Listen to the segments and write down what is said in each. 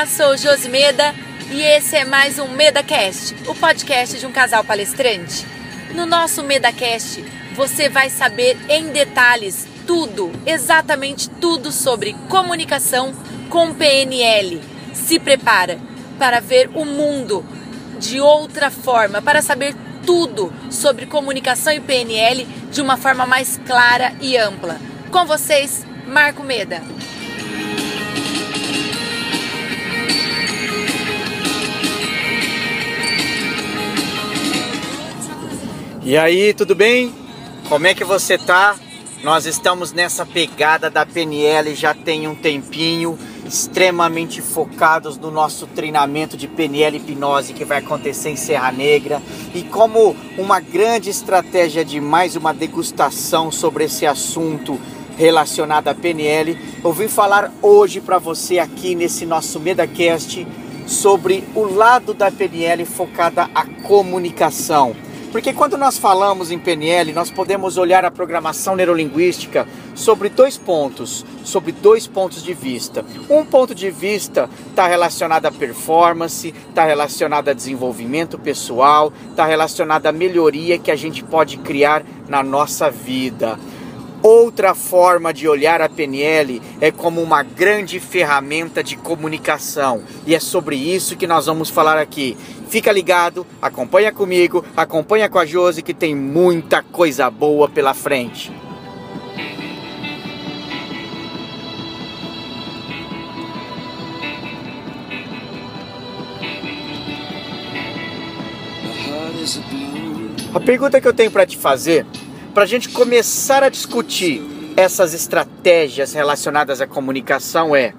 Olá, sou Josi Meda e esse é mais um MedaCast, o podcast de um casal palestrante. No nosso MedaCast, você vai saber em detalhes tudo, exatamente tudo sobre comunicação com PNL. Se prepara para ver o mundo de outra forma, para saber tudo sobre comunicação e PNL de uma forma mais clara e ampla. Com vocês, Marco Meda. E aí, tudo bem? Como é que você tá? Nós estamos nessa pegada da PNL já tem um tempinho, extremamente focados no nosso treinamento de PNL hipnose que vai acontecer em Serra Negra e como uma grande estratégia de mais uma degustação sobre esse assunto relacionado à PNL, eu vim falar hoje para você aqui nesse nosso MedaCast sobre o lado da PNL focada à comunicação. Porque quando nós falamos em PNL, nós podemos olhar a programação neurolinguística sobre dois pontos, sobre dois pontos de vista. Um ponto de vista está relacionado à performance, está relacionado a desenvolvimento pessoal, está relacionado à melhoria que a gente pode criar na nossa vida. Outra forma de olhar a PNL é como uma grande ferramenta de comunicação, e é sobre isso que nós vamos falar aqui. Fica ligado, acompanha comigo, acompanha com a Josi que tem muita coisa boa pela frente. A pergunta que eu tenho para te fazer para a gente começar a discutir essas estratégias relacionadas à comunicação é: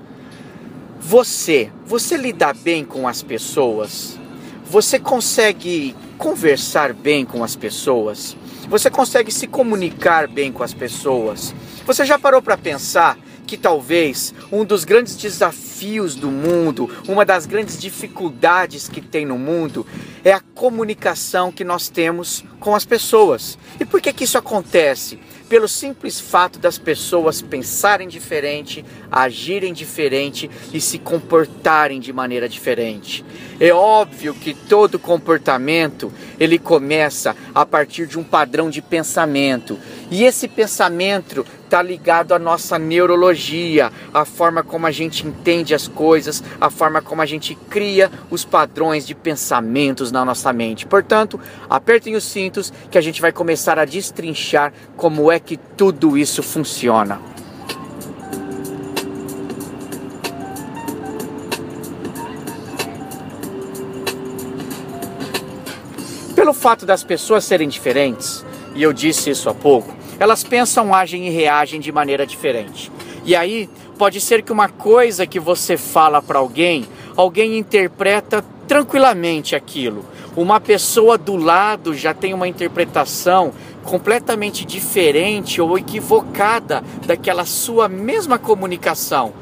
você, você lida bem com as pessoas? Você consegue conversar bem com as pessoas? Você consegue se comunicar bem com as pessoas? Você já parou para pensar que talvez um dos grandes desafios do mundo, uma das grandes dificuldades que tem no mundo é a comunicação que nós temos com as pessoas. E por que que isso acontece? Pelo simples fato das pessoas pensarem diferente, agirem diferente e se comportarem de maneira diferente. É óbvio que todo comportamento ele começa a partir de um padrão de pensamento. E esse pensamento está ligado à nossa neurologia, a forma como a gente entende as coisas, a forma como a gente cria os padrões de pensamentos na nossa mente. Portanto, apertem os cintos que a gente vai começar a destrinchar como é que tudo isso funciona. Pelo fato das pessoas serem diferentes, e eu disse isso há pouco, elas pensam, agem e reagem de maneira diferente. E aí pode ser que uma coisa que você fala para alguém, alguém interpreta tranquilamente aquilo. Uma pessoa do lado já tem uma interpretação completamente diferente ou equivocada daquela sua mesma comunicação.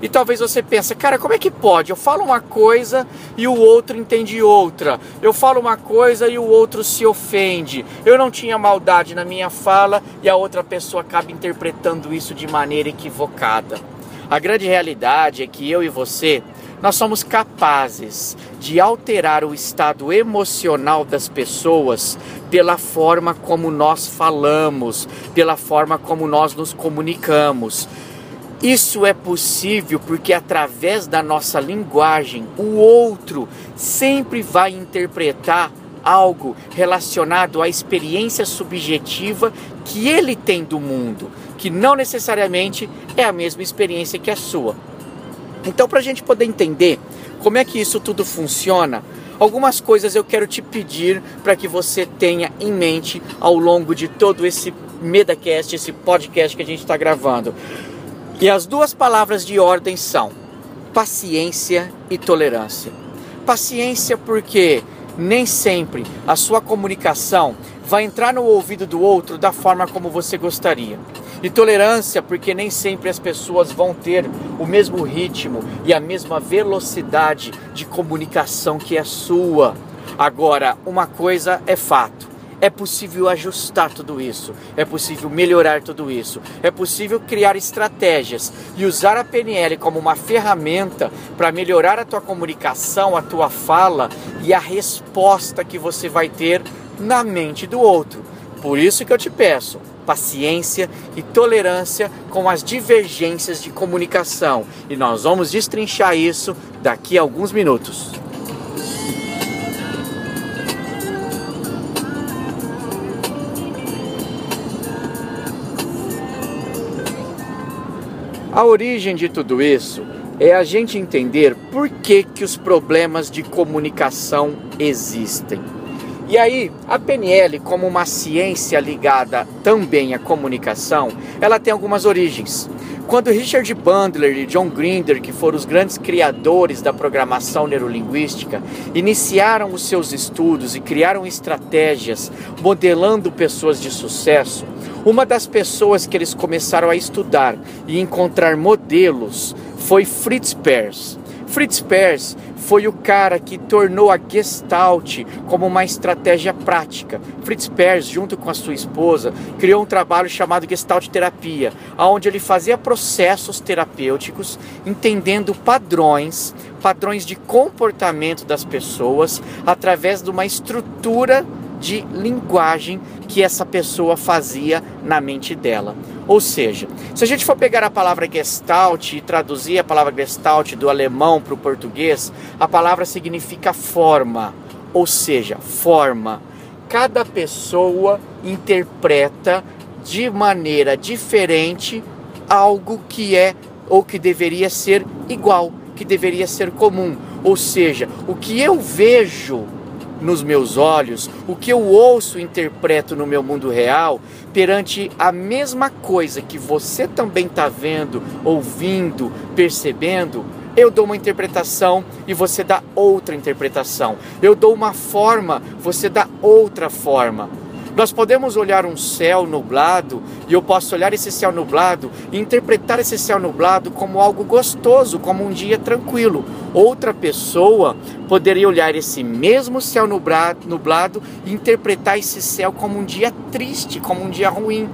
E talvez você pense, cara, como é que pode? Eu falo uma coisa e o outro entende outra. Eu falo uma coisa e o outro se ofende. Eu não tinha maldade na minha fala e a outra pessoa acaba interpretando isso de maneira equivocada. A grande realidade é que eu e você, nós somos capazes de alterar o estado emocional das pessoas pela forma como nós falamos, pela forma como nós nos comunicamos. Isso é possível porque, através da nossa linguagem, o outro sempre vai interpretar algo relacionado à experiência subjetiva que ele tem do mundo, que não necessariamente é a mesma experiência que a sua. Então, para a gente poder entender como é que isso tudo funciona, algumas coisas eu quero te pedir para que você tenha em mente ao longo de todo esse MedaCast, esse podcast que a gente está gravando. E as duas palavras de ordem são paciência e tolerância. Paciência porque nem sempre a sua comunicação vai entrar no ouvido do outro da forma como você gostaria. E tolerância porque nem sempre as pessoas vão ter o mesmo ritmo e a mesma velocidade de comunicação que é sua. Agora, uma coisa é fato: é possível ajustar tudo isso, é possível melhorar tudo isso, é possível criar estratégias e usar a PNL como uma ferramenta para melhorar a tua comunicação, a tua fala e a resposta que você vai ter na mente do outro. Por isso que eu te peço paciência e tolerância com as divergências de comunicação. E nós vamos destrinchar isso daqui a alguns minutos. A origem de tudo isso é a gente entender por que, que os problemas de comunicação existem. E aí, a PNL, como uma ciência ligada também à comunicação, ela tem algumas origens. Quando Richard Bandler e John Grinder, que foram os grandes criadores da programação neurolinguística, iniciaram os seus estudos e criaram estratégias modelando pessoas de sucesso, uma das pessoas que eles começaram a estudar e encontrar modelos foi Fritz Perls. Fritz Perls foi o cara que tornou a Gestalt como uma estratégia prática. Fritz Perls, junto com a sua esposa, criou um trabalho chamado Gestalt Terapia, onde ele fazia processos terapêuticos, entendendo padrões, padrões de comportamento das pessoas através de uma estrutura de linguagem que essa pessoa fazia na mente dela. Ou seja, se a gente for pegar a palavra gestalt e traduzir a palavra gestalt do alemão para o português, a palavra significa forma, ou seja, forma. Cada pessoa interpreta de maneira diferente algo que é ou que deveria ser igual, que deveria ser comum. Ou seja, o que eu vejo nos meus olhos, o que eu ouço e interpreto no meu mundo real, perante a mesma coisa que você também está vendo, ouvindo, percebendo, eu dou uma interpretação e você dá outra interpretação. Eu dou uma forma, você dá outra forma. Nós podemos olhar um céu nublado e eu posso olhar esse céu nublado e interpretar esse céu nublado como algo gostoso, como um dia tranquilo. Outra pessoa poderia olhar esse mesmo céu nublado, e interpretar esse céu como um dia triste, como um dia ruim.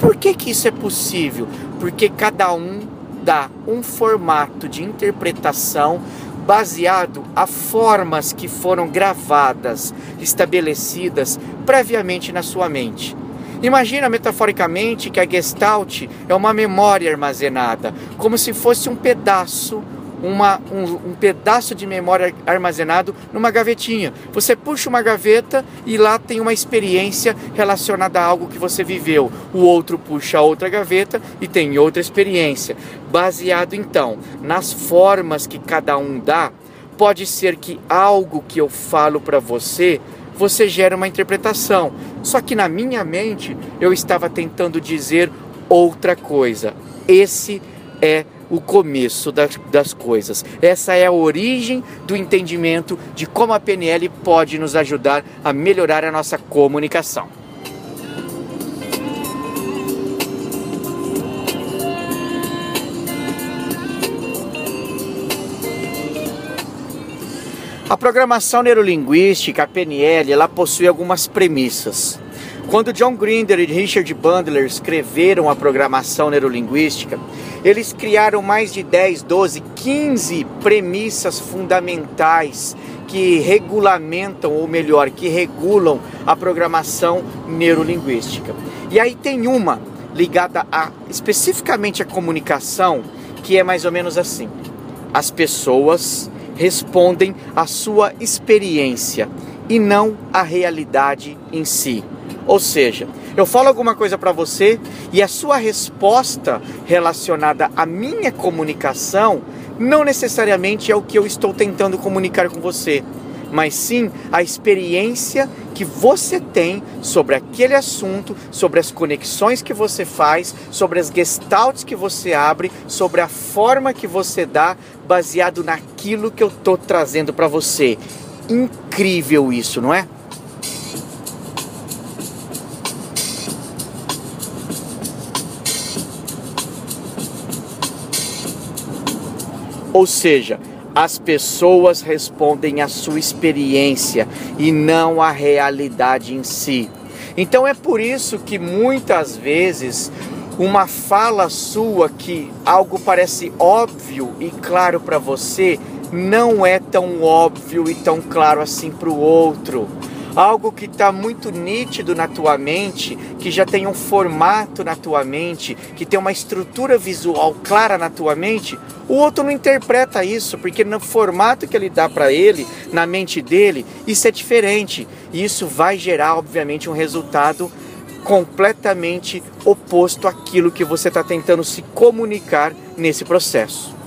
Por que, que isso é possível? Porque cada um dá um formato de interpretação baseado a formas que foram gravadas, estabelecidas previamente na sua mente. Imagina metaforicamente que a Gestalt é uma memória armazenada, como se fosse um pedaço uma, um, um, pedaço de memória armazenado numa gavetinha. Você puxa uma gaveta e lá tem uma experiência relacionada a algo que você viveu. O outro puxa outra gaveta e tem outra experiência. Baseado então nas formas que cada um dá, pode ser que algo que eu falo para você você gera uma interpretação. Só que na minha mente eu estava tentando dizer outra coisa. Esse é começo das, das coisas. Essa é a origem do entendimento de como a PNL pode nos ajudar a melhorar a nossa comunicação. A programação neurolinguística, a PNL, ela possui algumas premissas. Quando John Grinder e Richard Bandler escreveram a programação neurolinguística, eles criaram mais de 10, 12, 15 premissas fundamentais que regulamentam, ou melhor, que regulam a programação neurolinguística. E aí tem uma ligada a especificamente à comunicação, que é mais ou menos assim: as pessoas respondem à sua experiência e não à realidade em si. Ou seja, eu falo alguma coisa para você e a sua resposta relacionada à minha comunicação não necessariamente é o que eu estou tentando comunicar com você, mas sim a experiência que você tem sobre aquele assunto, sobre as conexões que você faz, sobre as gestalts que você abre, sobre a forma que você dá, baseado naquilo que eu estou trazendo para você. Incrível isso, não é? Ou seja, as pessoas respondem à sua experiência e não à realidade em si. Então é por isso que muitas vezes uma fala sua que algo parece óbvio e claro para você não é tão óbvio e tão claro assim para o outro algo que está muito nítido na tua mente, que já tem um formato na tua mente, que tem uma estrutura visual clara na tua mente, o outro não interpreta isso, porque no formato que ele dá para ele, na mente dele, isso é diferente. E isso vai gerar, obviamente, um resultado completamente oposto àquilo que você está tentando se comunicar nesse processo.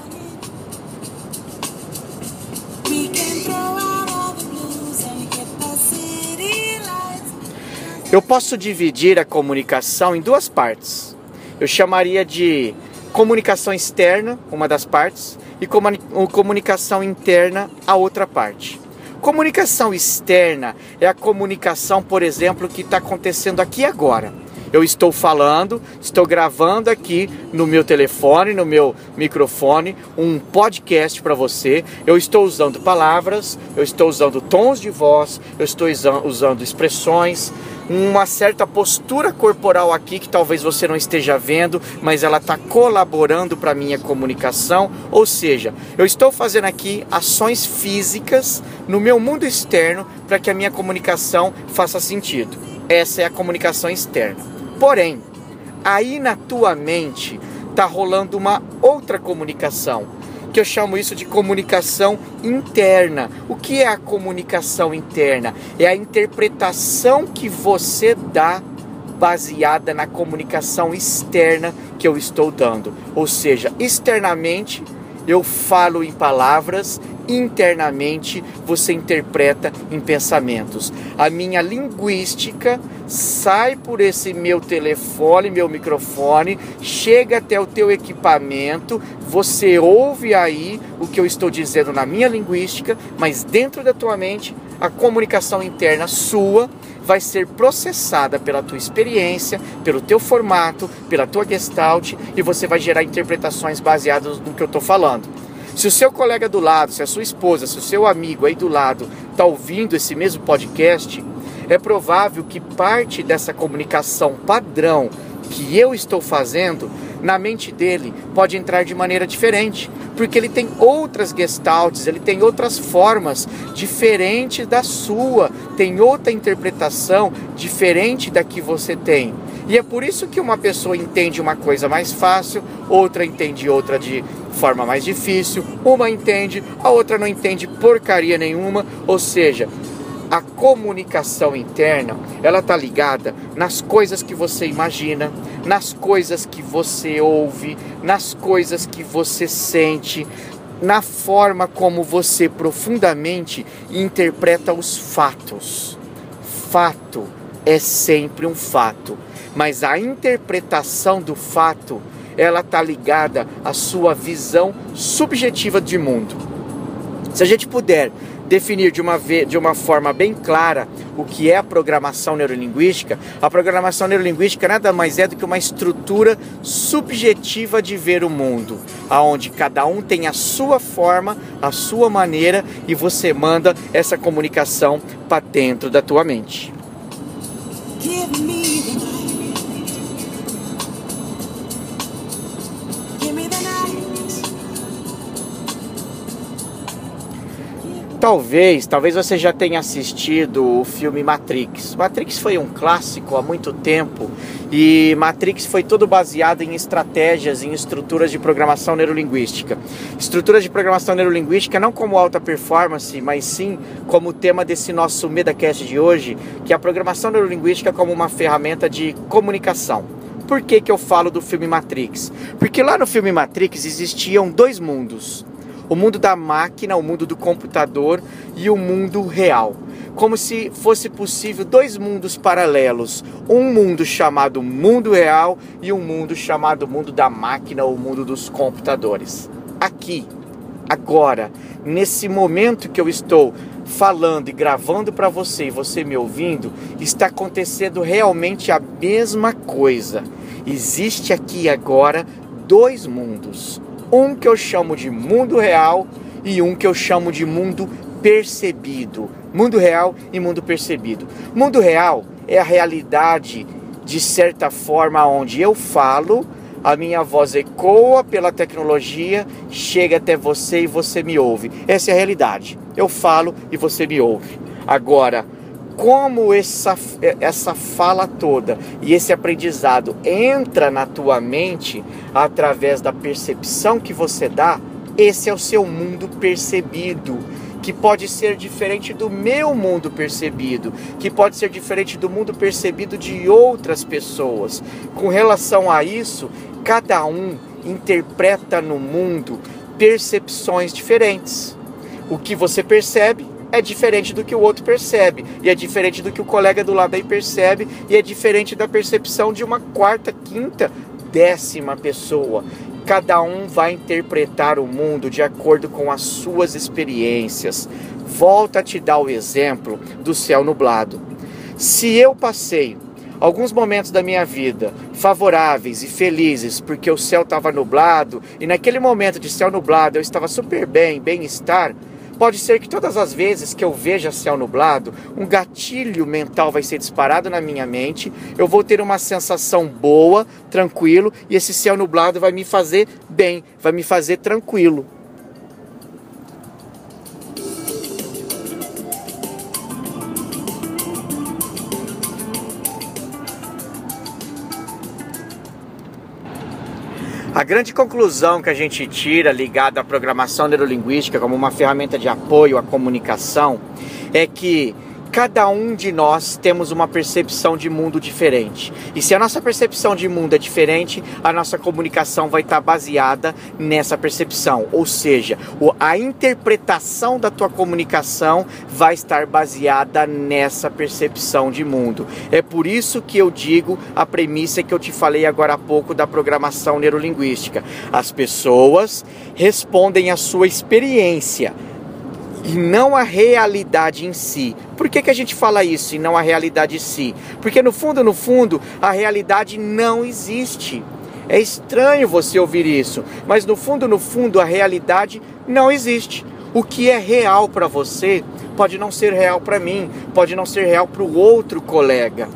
Eu posso dividir a comunicação em duas partes. Eu chamaria de comunicação externa, uma das partes, e comunicação interna, a outra parte. Comunicação externa é a comunicação, por exemplo, que está acontecendo aqui agora. Eu estou falando, estou gravando aqui no meu telefone, no meu microfone, um podcast para você. Eu estou usando palavras, eu estou usando tons de voz, eu estou usando expressões, uma certa postura corporal aqui que talvez você não esteja vendo, mas ela está colaborando para a minha comunicação. Ou seja, eu estou fazendo aqui ações físicas no meu mundo externo para que a minha comunicação faça sentido. Essa é a comunicação externa. Porém, aí na tua mente está rolando uma outra comunicação, que eu chamo isso de comunicação interna. O que é a comunicação interna? É a interpretação que você dá baseada na comunicação externa que eu estou dando. Ou seja, externamente eu falo em palavras, internamente você interpreta em pensamentos. A minha linguística sai por esse meu telefone, meu microfone, chega até o teu equipamento, você ouve aí o que eu estou dizendo na minha linguística, mas dentro da tua mente, a comunicação interna sua vai ser processada pela tua experiência, pelo teu formato, pela tua gestalt e você vai gerar interpretações baseadas no que eu estou falando. Se o seu colega do lado, se a sua esposa, se o seu amigo aí do lado está ouvindo esse mesmo podcast, é provável que parte dessa comunicação padrão que eu estou fazendo na mente dele pode entrar de maneira diferente, porque ele tem outras gestaltes, ele tem outras formas diferentes da sua, tem outra interpretação diferente da que você tem. E é por isso que uma pessoa entende uma coisa mais fácil, outra entende outra de forma mais difícil, uma entende, a outra não entende porcaria nenhuma, ou seja, a comunicação interna, ela tá ligada nas coisas que você imagina, nas coisas que você ouve, nas coisas que você sente, na forma como você profundamente interpreta os fatos. Fato é sempre um fato mas a interpretação do fato ela está ligada à sua visão subjetiva de mundo. Se a gente puder definir de uma, de uma forma bem clara o que é a programação neurolinguística, a programação neurolinguística nada mais é do que uma estrutura subjetiva de ver o mundo, aonde cada um tem a sua forma, a sua maneira e você manda essa comunicação para dentro da tua mente. Talvez, talvez você já tenha assistido o filme Matrix. Matrix foi um clássico há muito tempo e Matrix foi todo baseado em estratégias, em estruturas de programação neurolinguística. Estruturas de programação neurolinguística não como alta performance, mas sim como tema desse nosso MedaCast de hoje, que é a programação neurolinguística como uma ferramenta de comunicação. Por que, que eu falo do filme Matrix? Porque lá no filme Matrix existiam dois mundos o mundo da máquina, o mundo do computador e o mundo real. Como se fosse possível dois mundos paralelos, um mundo chamado mundo real e um mundo chamado mundo da máquina ou mundo dos computadores. Aqui, agora, nesse momento que eu estou falando e gravando para você e você me ouvindo, está acontecendo realmente a mesma coisa. Existe aqui agora dois mundos um que eu chamo de mundo real e um que eu chamo de mundo percebido. Mundo real e mundo percebido. Mundo real é a realidade de certa forma onde eu falo, a minha voz ecoa pela tecnologia, chega até você e você me ouve. Essa é a realidade. Eu falo e você me ouve. Agora, como essa, essa fala toda e esse aprendizado entra na tua mente através da percepção que você dá, esse é o seu mundo percebido que pode ser diferente do meu mundo percebido, que pode ser diferente do mundo percebido de outras pessoas. Com relação a isso, cada um interpreta no mundo percepções diferentes. O que você percebe é diferente do que o outro percebe, e é diferente do que o colega do lado aí percebe, e é diferente da percepção de uma quarta, quinta, décima pessoa. Cada um vai interpretar o mundo de acordo com as suas experiências. Volta a te dar o exemplo do céu nublado. Se eu passei alguns momentos da minha vida favoráveis e felizes porque o céu estava nublado e naquele momento de céu nublado eu estava super bem, bem-estar, Pode ser que todas as vezes que eu veja céu nublado, um gatilho mental vai ser disparado na minha mente, eu vou ter uma sensação boa, tranquilo, e esse céu nublado vai me fazer bem, vai me fazer tranquilo. A grande conclusão que a gente tira ligada à programação neurolinguística como uma ferramenta de apoio à comunicação é que cada um de nós temos uma percepção de mundo diferente. E se a nossa percepção de mundo é diferente, a nossa comunicação vai estar baseada nessa percepção. Ou seja, a interpretação da tua comunicação vai estar baseada nessa percepção de mundo. É por isso que eu digo a premissa que eu te falei agora há pouco da programação neurolinguística. As pessoas respondem à sua experiência e não a realidade em si. Por que, que a gente fala isso e não a realidade em si? Porque no fundo, no fundo, a realidade não existe. É estranho você ouvir isso, mas no fundo, no fundo, a realidade não existe. O que é real para você pode não ser real para mim, pode não ser real para o outro colega.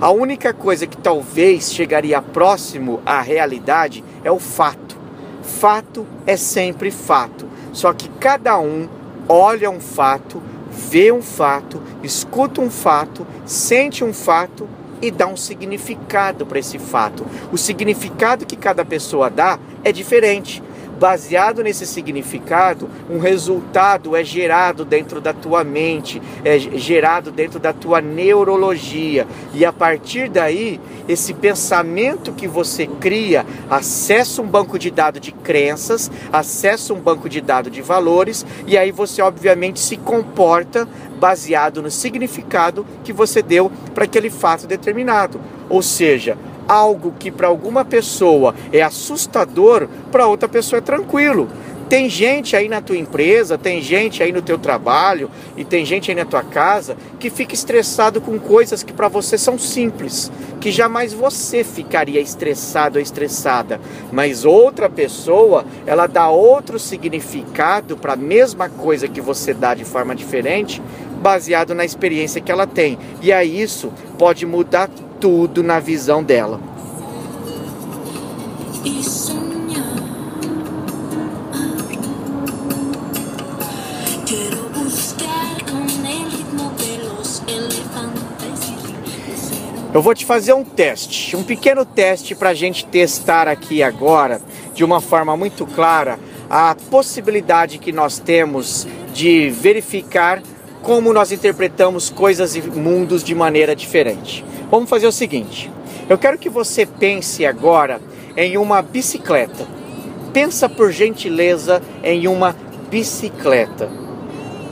A única coisa que talvez chegaria próximo à realidade é o fato. Fato é sempre fato, só que cada um olha um fato, vê um fato, escuta um fato, sente um fato e dá um significado para esse fato. O significado que cada pessoa dá é diferente baseado nesse significado, um resultado é gerado dentro da tua mente, é gerado dentro da tua neurologia. E a partir daí, esse pensamento que você cria acessa um banco de dados de crenças, acessa um banco de dados de valores, e aí você, obviamente, se comporta baseado no significado que você deu para aquele fato determinado. Ou seja, algo que para alguma pessoa é assustador, para outra pessoa é tranquilo. Tem gente aí na tua empresa, tem gente aí no teu trabalho e tem gente aí na tua casa que fica estressado com coisas que para você são simples, que jamais você ficaria estressado ou estressada, mas outra pessoa, ela dá outro significado para a mesma coisa que você dá de forma diferente, baseado na experiência que ela tem. E aí isso pode mudar tudo na visão dela. Eu vou te fazer um teste, um pequeno teste para a gente testar aqui agora, de uma forma muito clara, a possibilidade que nós temos de verificar como nós interpretamos coisas e mundos de maneira diferente. Vamos fazer o seguinte: eu quero que você pense agora em uma bicicleta. Pensa por gentileza em uma bicicleta.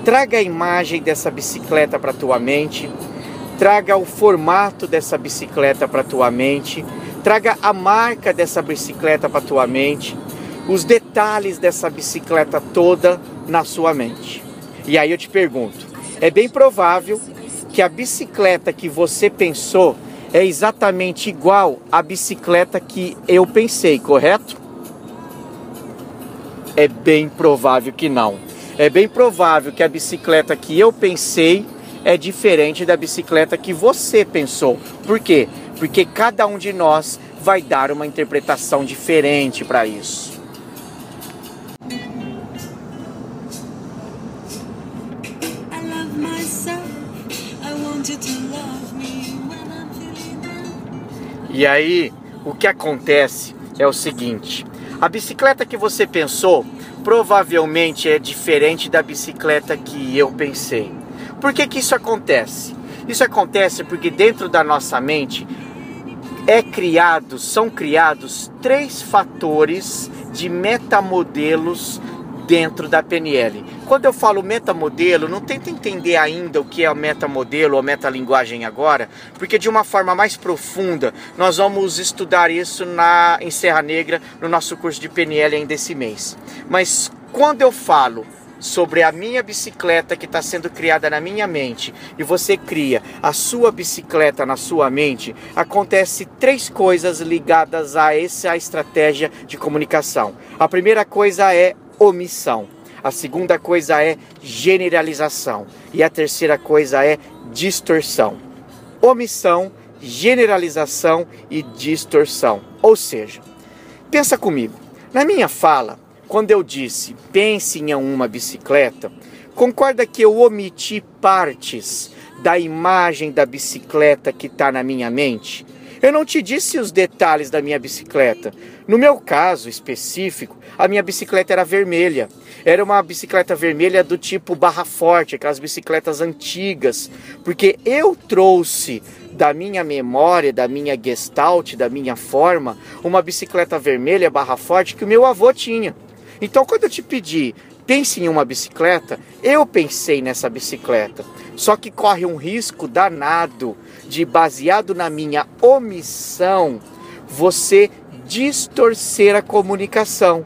Traga a imagem dessa bicicleta para tua mente. Traga o formato dessa bicicleta para tua mente. Traga a marca dessa bicicleta para tua mente. Os detalhes dessa bicicleta toda na sua mente. E aí eu te pergunto: é bem provável que a bicicleta que você pensou é exatamente igual à bicicleta que eu pensei, correto? É bem provável que não. É bem provável que a bicicleta que eu pensei é diferente da bicicleta que você pensou. Por quê? Porque cada um de nós vai dar uma interpretação diferente para isso. E aí, o que acontece é o seguinte: a bicicleta que você pensou provavelmente é diferente da bicicleta que eu pensei. Por que, que isso acontece? Isso acontece porque dentro da nossa mente é criado, são criados três fatores de metamodelos dentro da PNL. Quando eu falo metamodelo, não tenta entender ainda o que é o metamodelo ou metalinguagem agora, porque de uma forma mais profunda nós vamos estudar isso na em Serra Negra no nosso curso de PNL ainda esse mês. Mas quando eu falo sobre a minha bicicleta que está sendo criada na minha mente e você cria a sua bicicleta na sua mente, acontece três coisas ligadas a essa estratégia de comunicação. A primeira coisa é omissão. A segunda coisa é generalização. E a terceira coisa é distorção. Omissão, generalização e distorção. Ou seja, pensa comigo. Na minha fala, quando eu disse pense em uma bicicleta, concorda que eu omiti partes da imagem da bicicleta que está na minha mente? Eu não te disse os detalhes da minha bicicleta. No meu caso específico, a minha bicicleta era vermelha. Era uma bicicleta vermelha do tipo barra forte, aquelas bicicletas antigas, porque eu trouxe da minha memória, da minha gestalt, da minha forma, uma bicicleta vermelha barra forte que o meu avô tinha. Então, quando eu te pedi, pense em uma bicicleta, eu pensei nessa bicicleta. Só que corre um risco danado de, baseado na minha omissão, você distorcer a comunicação.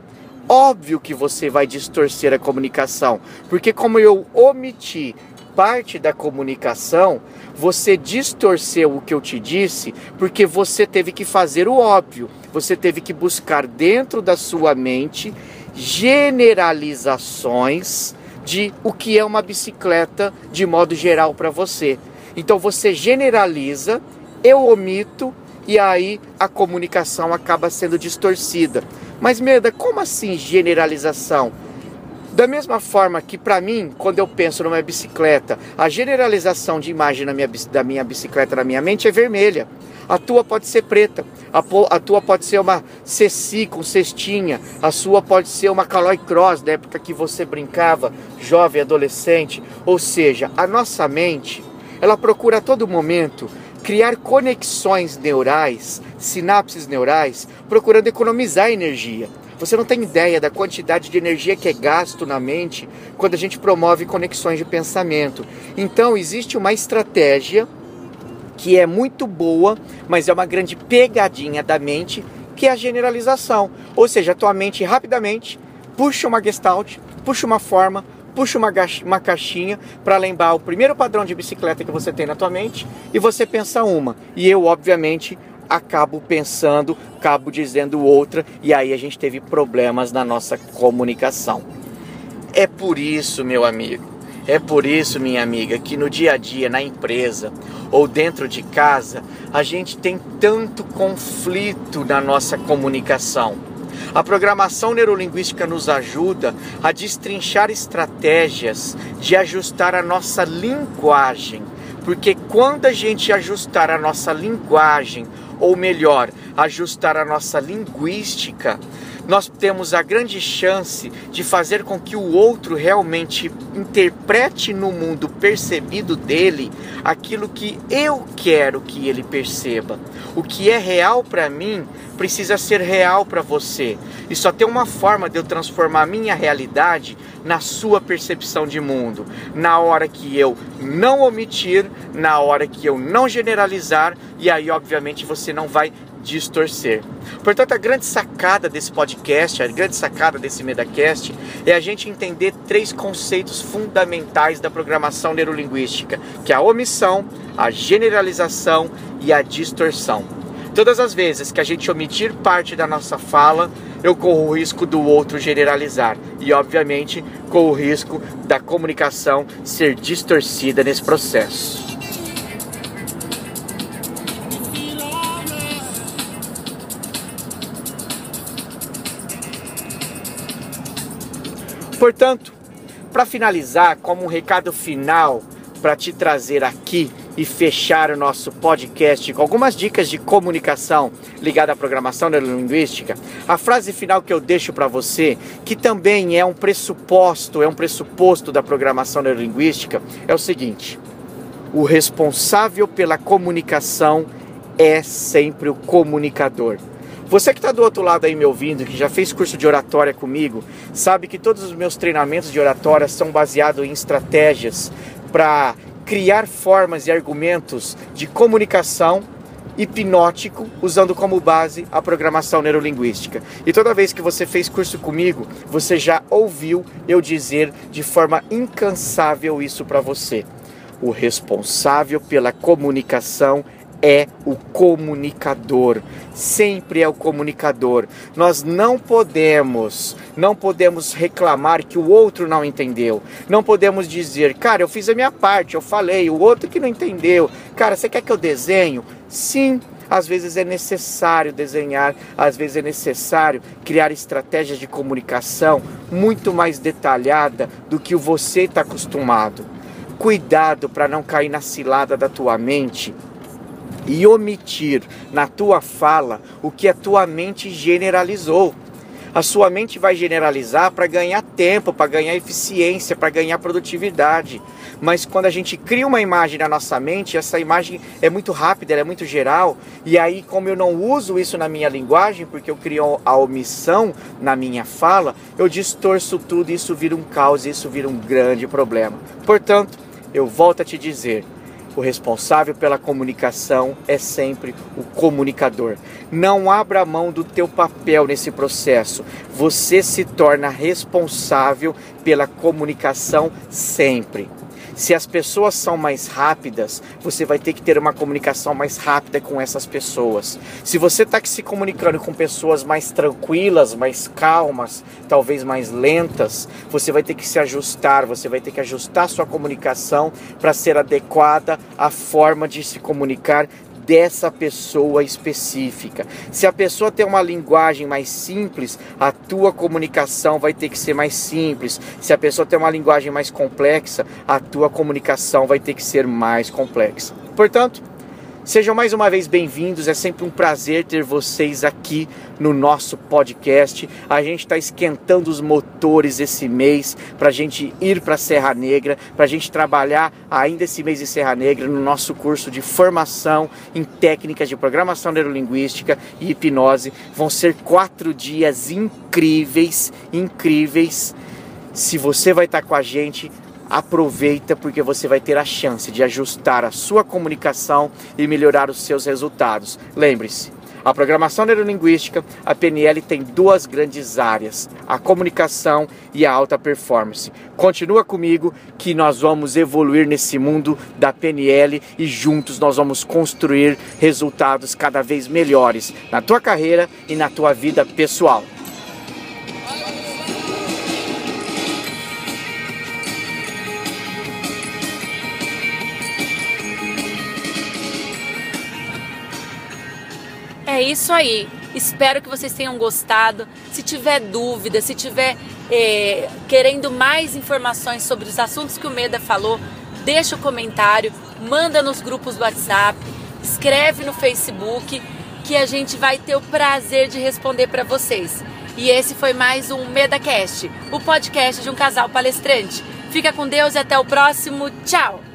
Óbvio que você vai distorcer a comunicação, porque como eu omiti parte da comunicação, você distorceu o que eu te disse, porque você teve que fazer o óbvio. Você teve que buscar dentro da sua mente generalizações de o que é uma bicicleta de modo geral para você. Então você generaliza, eu omito e aí a comunicação acaba sendo distorcida. Mas Meda, como assim generalização? Da mesma forma que para mim, quando eu penso numa bicicleta, a generalização de imagem minha, da minha bicicleta na minha mente é vermelha. A tua pode ser preta, a, a tua pode ser uma Ceci com cestinha, a sua pode ser uma Caloi Cross, da época que você brincava, jovem, adolescente. Ou seja, a nossa mente, ela procura a todo momento criar conexões neurais, sinapses neurais, procurando economizar energia. Você não tem ideia da quantidade de energia que é gasto na mente quando a gente promove conexões de pensamento. Então, existe uma estratégia que é muito boa, mas é uma grande pegadinha da mente, que é a generalização. Ou seja, a tua mente rapidamente puxa uma gestalt, puxa uma forma, puxa uma, uma caixinha para lembrar o primeiro padrão de bicicleta que você tem na tua mente e você pensa uma. E eu, obviamente, acabo pensando, acabo dizendo outra e aí a gente teve problemas na nossa comunicação. É por isso, meu amigo, é por isso, minha amiga, que no dia a dia, na empresa ou dentro de casa, a gente tem tanto conflito na nossa comunicação. A programação neurolinguística nos ajuda a destrinchar estratégias de ajustar a nossa linguagem, porque quando a gente ajustar a nossa linguagem, ou melhor, ajustar a nossa linguística, nós temos a grande chance de fazer com que o outro realmente interprete no mundo percebido dele aquilo que eu quero que ele perceba. O que é real para mim precisa ser real para você. E só tem uma forma de eu transformar a minha realidade na sua percepção de mundo. Na hora que eu não omitir, na hora que eu não generalizar, e aí, obviamente, você não vai distorcer. Portanto, a grande sacada desse podcast, a grande sacada desse MedaCast é a gente entender três conceitos fundamentais da programação neurolinguística, que é a omissão, a generalização e a distorção. Todas as vezes que a gente omitir parte da nossa fala, eu corro o risco do outro generalizar e, obviamente, corro o risco da comunicação ser distorcida nesse processo. Portanto, para finalizar, como um recado final para te trazer aqui e fechar o nosso podcast com algumas dicas de comunicação ligada à programação neurolinguística, a frase final que eu deixo para você, que também é um pressuposto, é um pressuposto da programação neurolinguística, é o seguinte: o responsável pela comunicação é sempre o comunicador. Você que está do outro lado aí me ouvindo, que já fez curso de oratória comigo, sabe que todos os meus treinamentos de oratória são baseados em estratégias para criar formas e argumentos de comunicação hipnótico, usando como base a programação neurolinguística. E toda vez que você fez curso comigo, você já ouviu eu dizer de forma incansável isso para você. O responsável pela comunicação é o comunicador, sempre é o comunicador. Nós não podemos, não podemos reclamar que o outro não entendeu. Não podemos dizer, cara, eu fiz a minha parte, eu falei, o outro que não entendeu. Cara, você quer que eu desenho? Sim, às vezes é necessário desenhar, às vezes é necessário criar estratégias de comunicação muito mais detalhada do que você está acostumado. Cuidado para não cair na cilada da tua mente e omitir na tua fala o que a tua mente generalizou. A sua mente vai generalizar para ganhar tempo, para ganhar eficiência, para ganhar produtividade. Mas quando a gente cria uma imagem na nossa mente, essa imagem é muito rápida, é muito geral, e aí, como eu não uso isso na minha linguagem, porque eu crio a omissão na minha fala, eu distorço tudo e isso vira um caos, isso vira um grande problema. Portanto, eu volto a te dizer, o responsável pela comunicação é sempre o comunicador. Não abra mão do teu papel nesse processo. Você se torna responsável pela comunicação sempre. Se as pessoas são mais rápidas, você vai ter que ter uma comunicação mais rápida com essas pessoas. Se você está se comunicando com pessoas mais tranquilas, mais calmas, talvez mais lentas, você vai ter que se ajustar, você vai ter que ajustar sua comunicação para ser adequada à forma de se comunicar dessa pessoa específica. Se a pessoa tem uma linguagem mais simples, a tua comunicação vai ter que ser mais simples. Se a pessoa tem uma linguagem mais complexa, a tua comunicação vai ter que ser mais complexa. Portanto, Sejam mais uma vez bem-vindos, é sempre um prazer ter vocês aqui no nosso podcast. A gente está esquentando os motores esse mês para a gente ir para Serra Negra, para a gente trabalhar ainda esse mês em Serra Negra no nosso curso de formação em técnicas de programação neurolinguística e hipnose. Vão ser quatro dias incríveis, incríveis. Se você vai estar tá com a gente, aproveita porque você vai ter a chance de ajustar a sua comunicação e melhorar os seus resultados. Lembre-se, a programação neurolinguística, a PNL tem duas grandes áreas: a comunicação e a alta performance. Continua comigo que nós vamos evoluir nesse mundo da PNL e juntos nós vamos construir resultados cada vez melhores na tua carreira e na tua vida pessoal. É isso aí. Espero que vocês tenham gostado. Se tiver dúvida, se tiver é, querendo mais informações sobre os assuntos que o Meda falou, deixa o comentário, manda nos grupos do WhatsApp, escreve no Facebook, que a gente vai ter o prazer de responder para vocês. E esse foi mais um MedaCast, o podcast de um casal palestrante. Fica com Deus e até o próximo. Tchau!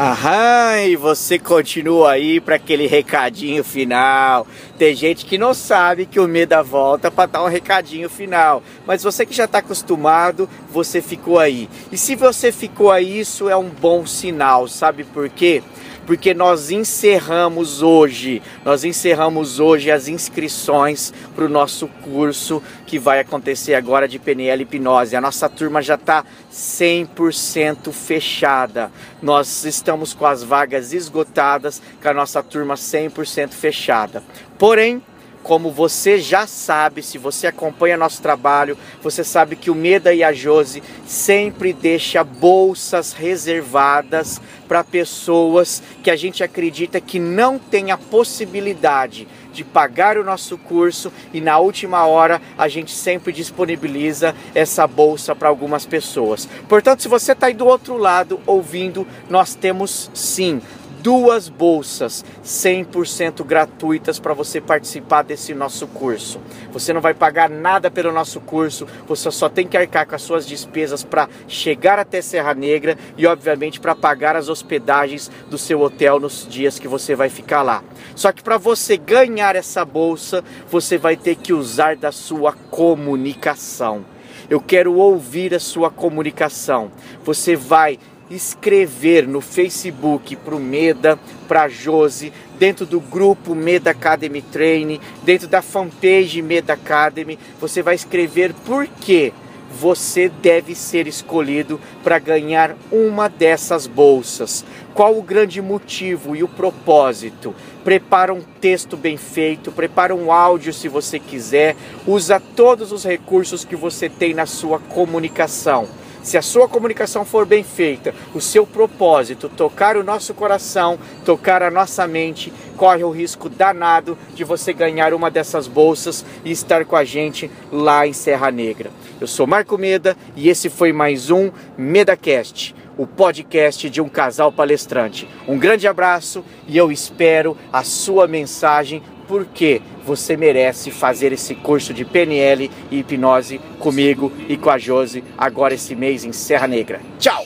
Aham, e você continua aí para aquele recadinho final. Tem gente que não sabe que o Meda volta para dar um recadinho final, mas você que já está acostumado, você ficou aí. E se você ficou aí, isso é um bom sinal, sabe por quê? Porque nós encerramos hoje, nós encerramos hoje as inscrições para o nosso curso que vai acontecer agora de PNL Hipnose. A nossa turma já está 100% fechada. Nós estamos com as vagas esgotadas, com a nossa turma 100% fechada. Porém, como você já sabe, se você acompanha nosso trabalho, você sabe que o Meda e a Jose sempre deixa bolsas reservadas para pessoas que a gente acredita que não tem a possibilidade de pagar o nosso curso e na última hora a gente sempre disponibiliza essa bolsa para algumas pessoas. Portanto, se você está aí do outro lado ouvindo, nós temos sim duas bolsas 100% gratuitas para você participar desse nosso curso. Você não vai pagar nada pelo nosso curso, você só tem que arcar com as suas despesas para chegar até Serra Negra e, obviamente, para pagar as hospedagens do seu hotel nos dias que você vai ficar lá. Só que para você ganhar essa bolsa, você vai ter que usar da sua comunicação. Eu quero ouvir a sua comunicação. Você vai escrever no Facebook para o Meda, para a Josi, dentro do grupo Meda Academy Training, dentro da fanpage Meda Academy, você vai escrever por que você deve ser escolhido para ganhar uma dessas bolsas. Qual o grande motivo e o propósito? Prepara um texto bem feito, prepara um áudio se você quiser, usa todos os recursos que você tem na sua comunicação se a sua comunicação for bem feita, o seu propósito, tocar o nosso coração, tocar a nossa mente, corre o risco danado de você ganhar uma dessas bolsas e estar com a gente lá em Serra Negra. Eu sou Marco Meda e esse foi mais um MedaCast, o podcast de um casal palestrante. Um grande abraço e eu espero a sua mensagem porque você merece fazer esse curso de PNL e hipnose comigo e com a Josi agora esse mês em Serra Negra. Tchau!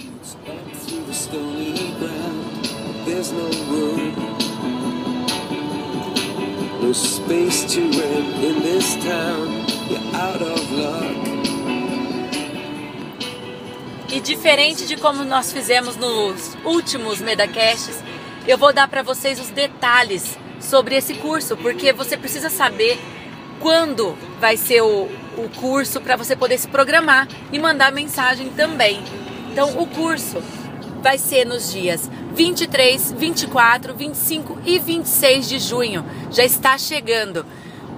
E diferente de como nós fizemos nos últimos Medacasts, eu vou dar para vocês os detalhes sobre esse curso, porque você precisa saber quando vai ser o, o curso para você poder se programar e mandar mensagem também. Então, o curso vai ser nos dias 23, 24, 25 e 26 de junho. Já está chegando.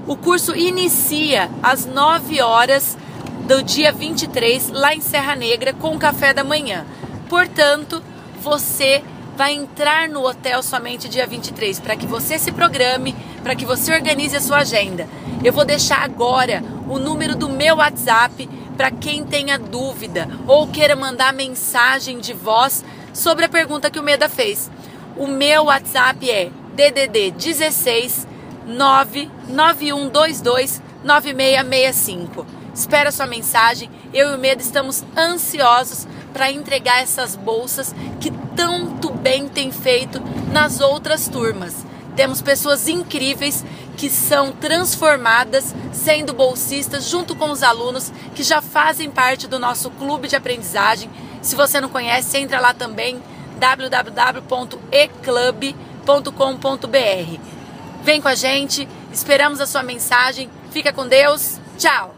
O curso inicia às 9 horas do dia 23 lá em Serra Negra com o café da manhã. Portanto, você vai entrar no hotel somente dia 23, para que você se programe, para que você organize a sua agenda. Eu vou deixar agora o número do meu WhatsApp para quem tenha dúvida ou queira mandar mensagem de voz sobre a pergunta que o Meda fez. O meu WhatsApp é DDD 16 99122 9665. Espera sua mensagem. Eu e o Meda estamos ansiosos para entregar essas bolsas que tanto bem tem feito nas outras turmas. Temos pessoas incríveis que são transformadas sendo bolsistas junto com os alunos que já fazem parte do nosso clube de aprendizagem. Se você não conhece, entra lá também www.eclub.com.br. Vem com a gente, esperamos a sua mensagem. Fica com Deus. Tchau.